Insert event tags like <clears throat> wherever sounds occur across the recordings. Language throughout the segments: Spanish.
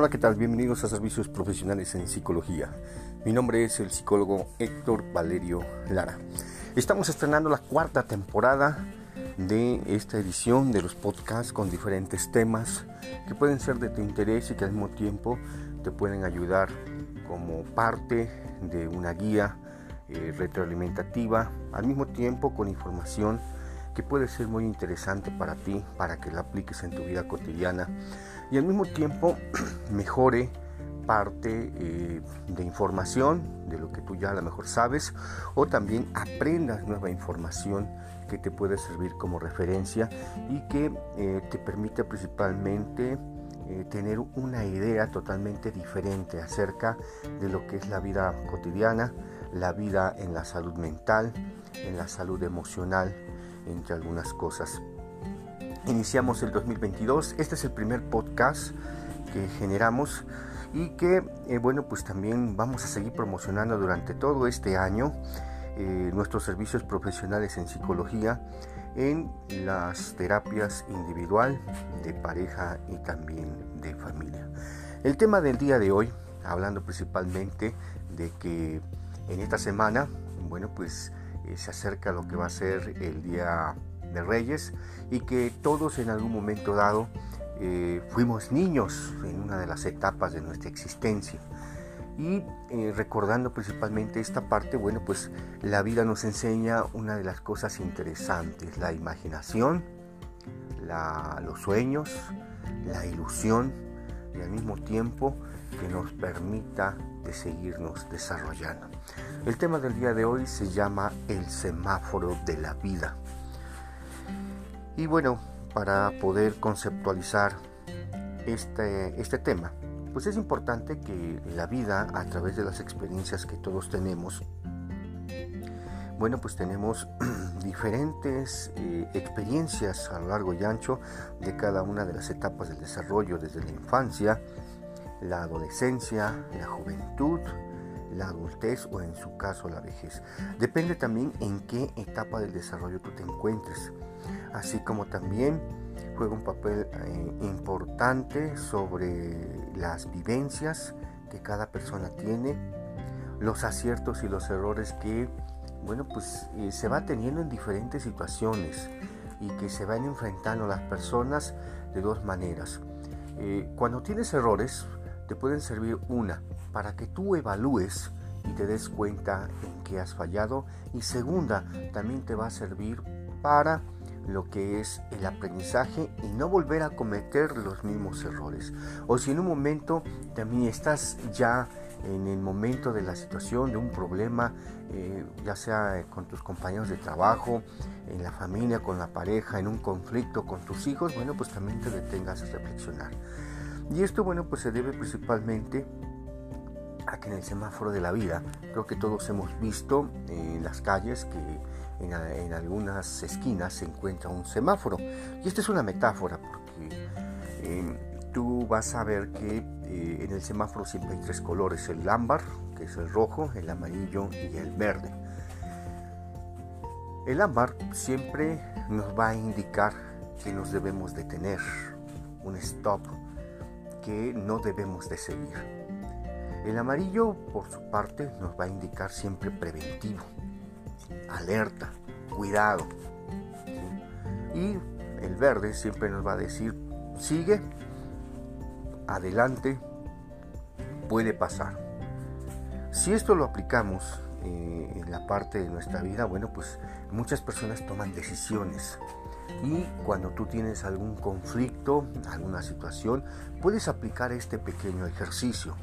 Hola, ¿qué tal? Bienvenidos a Servicios Profesionales en Psicología. Mi nombre es el psicólogo Héctor Valerio Lara. Estamos estrenando la cuarta temporada de esta edición de los podcasts con diferentes temas que pueden ser de tu interés y que al mismo tiempo te pueden ayudar como parte de una guía eh, retroalimentativa, al mismo tiempo con información que puede ser muy interesante para ti, para que la apliques en tu vida cotidiana y al mismo tiempo <clears throat> mejore parte eh, de información de lo que tú ya a lo mejor sabes o también aprendas nueva información que te puede servir como referencia y que eh, te permite principalmente eh, tener una idea totalmente diferente acerca de lo que es la vida cotidiana, la vida en la salud mental, en la salud emocional, entre algunas cosas. Iniciamos el 2022, este es el primer podcast que generamos y que, eh, bueno, pues también vamos a seguir promocionando durante todo este año eh, nuestros servicios profesionales en psicología en las terapias individual, de pareja y también de familia. El tema del día de hoy, hablando principalmente de que en esta semana, bueno, pues eh, se acerca lo que va a ser el Día de Reyes y que todos en algún momento dado eh, fuimos niños en una de las etapas de nuestra existencia. Y eh, recordando principalmente esta parte, bueno, pues la vida nos enseña una de las cosas interesantes, la imaginación, los sueños, la ilusión y al mismo tiempo que nos permita de seguirnos desarrollando. El tema del día de hoy se llama el semáforo de la vida. Y bueno, para poder conceptualizar este, este tema, pues es importante que la vida a través de las experiencias que todos tenemos, bueno, pues tenemos <clears throat> diferentes eh, experiencias a lo largo y ancho de cada una de las etapas del desarrollo, desde la infancia, la adolescencia, la juventud, la adultez o en su caso la vejez. Depende también en qué etapa del desarrollo tú te encuentres, así como también juega un papel eh, importante sobre las vivencias que cada persona tiene, los aciertos y los errores que, bueno, pues eh, se va teniendo en diferentes situaciones y que se van enfrentando las personas de dos maneras. Eh, cuando tienes errores, te pueden servir una para que tú evalúes y te des cuenta en qué has fallado y segunda también te va a servir para lo que es el aprendizaje y no volver a cometer los mismos errores. O si en un momento también estás ya en el momento de la situación, de un problema, eh, ya sea con tus compañeros de trabajo, en la familia, con la pareja, en un conflicto con tus hijos, bueno, pues también te detengas a reflexionar. Y esto, bueno, pues se debe principalmente a que en el semáforo de la vida, creo que todos hemos visto en las calles que en, algunas esquinas se encuentra un semáforo. Y esta es una metáfora porque em, tú vas a ver que eh, en el semáforo siempre hay tres colores, el ámbar, que es el rojo, el amarillo y el verde. El ámbar siempre nos va a indicar que nos debemos detener, un stop, que no debemos de seguir. El amarillo, por su parte, nos va a indicar siempre preventivo, alerta, cuidado. Y el verde siempre nos va a decir, sigue, adelante, puede pasar. Si esto lo aplicamos eh, en la parte de nuestra vida, bueno, pues muchas personas toman decisiones y cuando tú tienes algún conflicto, alguna situación, puedes aplicar este pequeño ejercicio,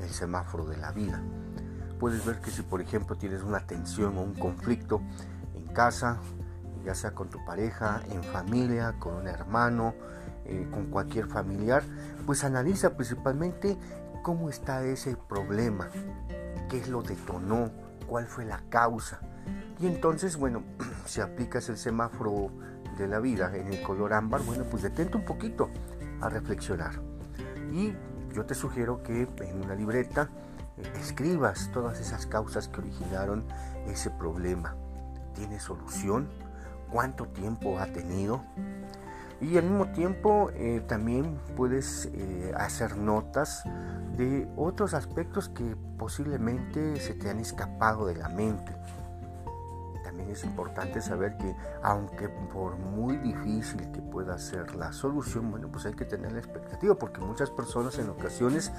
el semáforo de la vida. Puedes ver que si por ejemplo tienes una tensión o un conflicto en casa, ya sea con tu pareja, en familia, con un hermano, eh, con cualquier familiar, pues analiza principalmente cómo está ese problema, qué lo detonó, cuál fue la causa. Y entonces, bueno, <clears throat> si aplicas el semáforo de la vida en el color ámbar, bueno, pues detente un poquito a reflexionar. Y yo te sugiero que en una libreta eh, escribas todas esas causas que originaron ese problema. ¿Tiene solución? ¿Cuánto tiempo ha tenido? Y al mismo tiempo eh, también puedes eh, hacer notas de otros aspectos que posiblemente se te han escapado de la mente. Es importante saber que aunque por muy difícil que pueda ser la solución, bueno, pues hay que tener la expectativa porque muchas personas en ocasiones,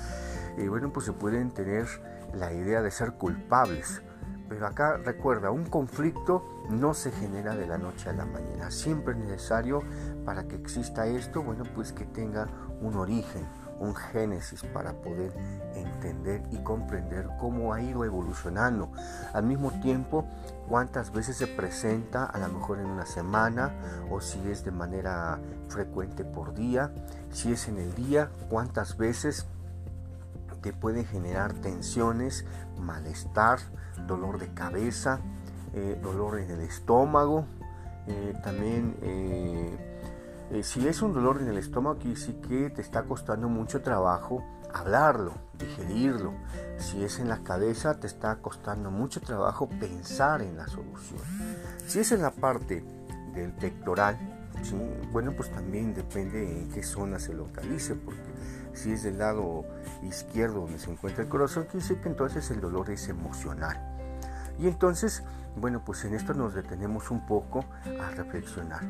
eh, bueno, pues se pueden tener la idea de ser culpables. Pero acá recuerda, un conflicto no se genera de la noche a la mañana. Siempre es necesario para que exista esto, bueno, pues que tenga un origen, un génesis para poder entender y comprender cómo ha ido evolucionando. Al mismo tiempo, cuántas veces se presenta, a lo mejor en una semana, o si es de manera frecuente por día, si es en el día, cuántas veces te puede generar tensiones, malestar, dolor de cabeza, eh, dolor en el estómago, eh, también eh, si es un dolor en el estómago, aquí sí que te está costando mucho trabajo hablarlo, digerirlo. Si es en la cabeza, te está costando mucho trabajo pensar en la solución. Si es en la parte del pectoral, bueno, pues también depende en qué zona se localice, porque si es del lado izquierdo donde se encuentra el corazón, quiere decir que entonces el dolor es emocional. Y entonces, bueno, pues en esto nos detenemos un poco a reflexionar.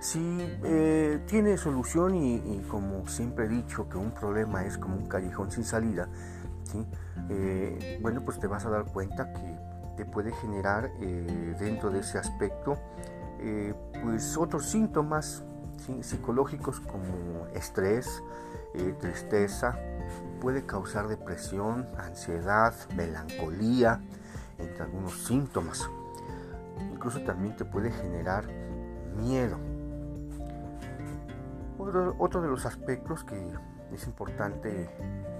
Si eh, tiene solución y, como siempre he dicho que un problema es como un callejón sin salida, eh, bueno, pues te vas a dar cuenta que te puede generar eh, dentro de ese aspecto pues otros síntomas psicológicos como estrés, tristeza, puede causar depresión, ansiedad, melancolía, entre algunos síntomas. Incluso también te puede generar miedo. Otro, de los aspectos que es importante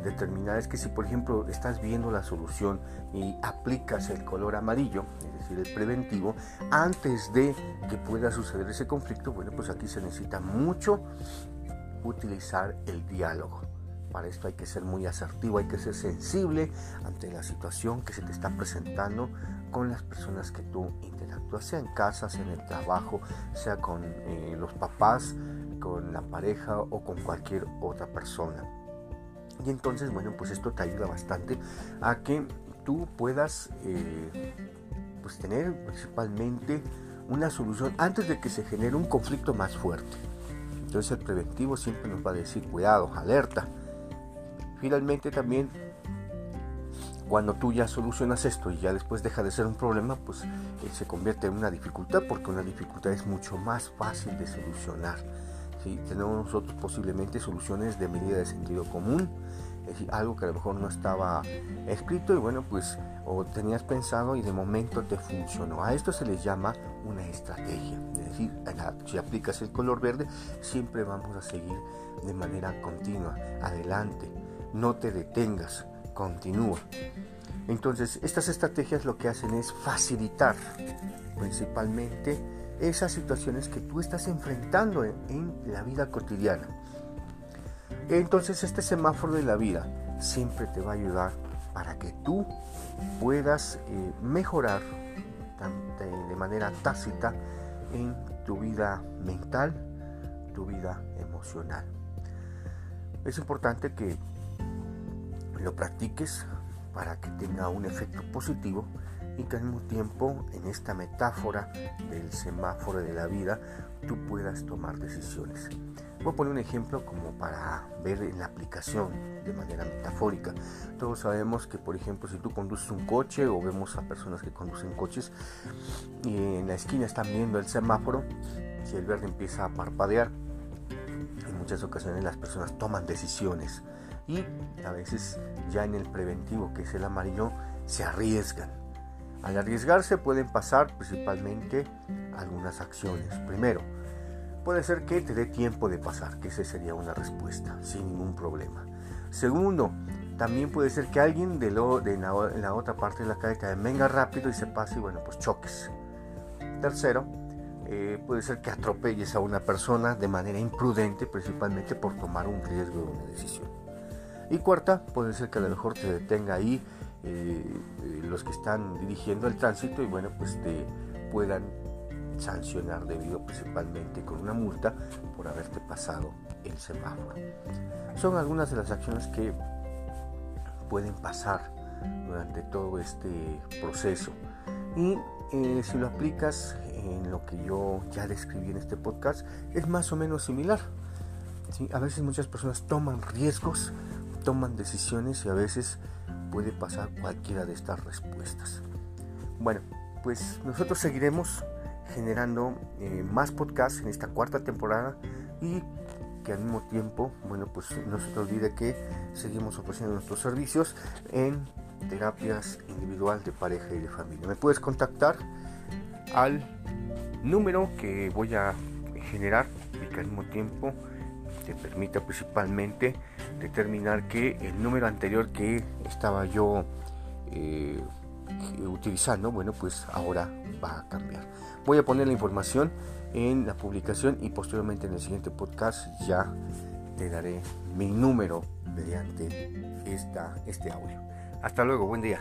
determinar es que si por ejemplo estás viendo la solución y aplicas el color amarillo, es decir, el preventivo, antes de que pueda suceder ese conflicto, bueno, pues aquí se necesita mucho utilizar el diálogo. Para esto hay que ser muy asertivo, hay que ser sensible ante la situación que se te está presentando con las personas que tú interactúas, sea en casa, sea en el trabajo, sea con eh, los papás, con la pareja o con cualquier otra persona. Y entonces, bueno, pues esto te ayuda bastante a que tú puedas eh, pues tener principalmente una solución antes de que se genere un conflicto más fuerte. Entonces el preventivo siempre nos va a decir cuidado, alerta, finalmente también cuando tú ya solucionas esto y ya después deja de ser un problema, pues eh, se convierte en una dificultad porque una dificultad es mucho más fácil de solucionar. ¿sí? Tenemos nosotros posiblemente soluciones de medida de sentido común, es decir, algo que a lo mejor no estaba escrito y bueno, pues o tenías pensado y de momento te funcionó. A esto se les llama una estrategia. Es decir, si aplicas el color verde, siempre vamos a seguir de manera continua, adelante no te detengas, continúa. Entonces, estas estrategias lo que hacen es facilitar principalmente esas situaciones que tú estás enfrentando en, la vida cotidiana. Entonces, este semáforo de la vida siempre te va a ayudar para que tú puedas eh, mejorar de manera tácita en tu vida mental, tu vida emocional. Es importante que lo practiques para que tenga un efecto positivo y que al mismo tiempo en esta metáfora del semáforo de la vida tú puedas tomar decisiones. Voy a poner un ejemplo como para ver en la aplicación de manera metafórica. Todos sabemos que, por ejemplo, si tú conduces un coche o vemos a personas que conducen coches y en la esquina están viendo el semáforo, si el verde empieza a parpadear, en muchas ocasiones las personas toman decisiones y a veces ya en el preventivo que es el amarillo se arriesgan. Al arriesgarse pueden pasar principalmente algunas acciones. Primero, puede ser que te dé tiempo de pasar, que esa sería una respuesta, sin ningún problema. Segundo, también puede ser que alguien de, la, otra parte de la calle te venga rápido y se pase y bueno, pues choques. Tercero, eh, puede ser que atropelles a una persona de manera imprudente, principalmente por tomar un riesgo de una decisión. Y cuarta, puede ser que a lo mejor te detenga ahí eh, los que están dirigiendo el tránsito y bueno, pues te puedan sancionar debido principalmente con una multa por haberte pasado el semáforo. Son algunas de las acciones que pueden pasar durante todo este proceso y eh, si lo aplicas en lo que yo ya describí en este podcast es más o menos similar. A veces muchas personas toman riesgos, toman decisiones y a veces puede pasar cualquiera de estas respuestas. Bueno, pues nosotros seguiremos generando eh, más podcasts en esta cuarta temporada y que al mismo tiempo, bueno, pues no se te olvide que seguimos ofreciendo nuestros servicios en terapias individual de pareja y de familia. Me puedes contactar al número que voy a generar y que al mismo tiempo te permita principalmente determinar que el número anterior que estaba yo eh, utilizando, bueno, pues ahora va a cambiar. Voy a poner la información en la publicación y posteriormente en el siguiente podcast ya te daré mi número mediante esta, este audio. Hasta luego, buen día.